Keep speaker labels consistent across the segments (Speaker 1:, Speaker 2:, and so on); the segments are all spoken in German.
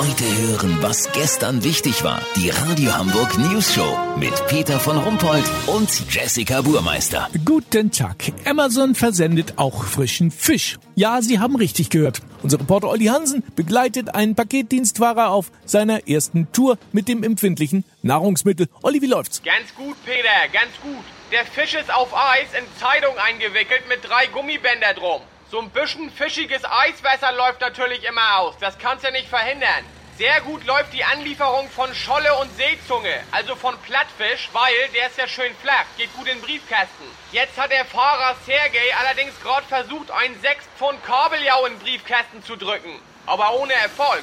Speaker 1: Heute hören, was gestern wichtig war. Die Radio Hamburg News Show mit Peter von Rumpold und Jessica Burmeister.
Speaker 2: Guten Tag. Amazon versendet auch frischen Fisch. Ja, Sie haben richtig gehört. Unser Reporter Olli Hansen begleitet einen Paketdienstfahrer auf seiner ersten Tour mit dem empfindlichen Nahrungsmittel. Olli, wie läuft's?
Speaker 3: Ganz gut, Peter, ganz gut. Der Fisch ist auf Eis in Zeitung eingewickelt mit drei Gummibänder drum. So ein bisschen fischiges Eiswasser läuft natürlich immer aus. Das kannst du nicht verhindern. Sehr gut läuft die Anlieferung von Scholle und Seezunge, also von Plattfisch, weil der ist ja schön flach, geht gut in den Briefkasten. Jetzt hat der Fahrer Sergej allerdings gerade versucht, einen 6 Pfund Kabeljau in den Briefkasten zu drücken, aber ohne Erfolg.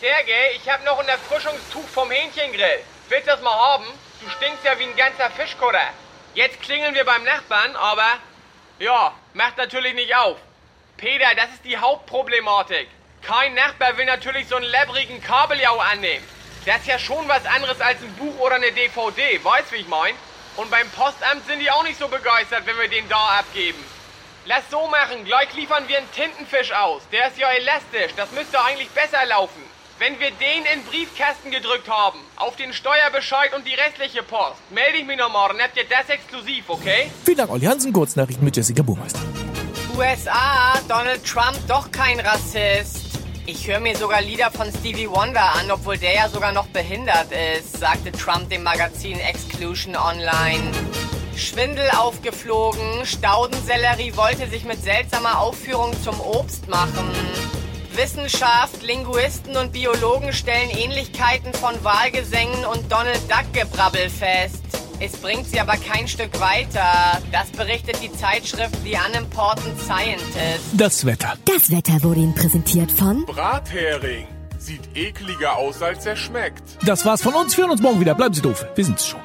Speaker 3: Sergej, ich habe noch ein Erfrischungstuch vom Hähnchengrill. Willst du das mal haben? Du stinkst ja wie ein ganzer Fischkutter. Jetzt klingeln wir beim Nachbarn, aber ja, macht natürlich nicht auf. Peter, das ist die Hauptproblematik. Kein Nachbar will natürlich so einen labbrigen Kabeljau annehmen. Das ist ja schon was anderes als ein Buch oder eine DVD, weißt wie ich mein? Und beim Postamt sind die auch nicht so begeistert, wenn wir den da abgeben. Lass so machen, gleich liefern wir einen Tintenfisch aus. Der ist ja elastisch, das müsste eigentlich besser laufen. Wenn wir den in Briefkasten gedrückt haben, auf den Steuerbescheid und die restliche Post, melde ich mich noch morgen, habt ihr das exklusiv, okay?
Speaker 2: Vielen Dank, Olli Hansen. Kurznachrichten mit Jessica Burmeister.
Speaker 4: USA, Donald Trump doch kein Rassist. Ich höre mir sogar Lieder von Stevie Wonder an, obwohl der ja sogar noch behindert ist, sagte Trump dem Magazin Exclusion Online. Schwindel aufgeflogen, Staudensellerie wollte sich mit seltsamer Aufführung zum Obst machen. Wissenschaft, Linguisten und Biologen stellen Ähnlichkeiten von Wahlgesängen und Donald Duck Gebrabbel fest. Es bringt sie aber kein Stück weiter. Das berichtet die Zeitschrift The Unimportant Scientist.
Speaker 2: Das Wetter.
Speaker 5: Das Wetter wurde Ihnen präsentiert von
Speaker 6: Brathering. Sieht ekliger aus, als er schmeckt.
Speaker 2: Das war's von uns. Wir hören uns morgen wieder. Bleiben Sie doof. Wir sind's schon.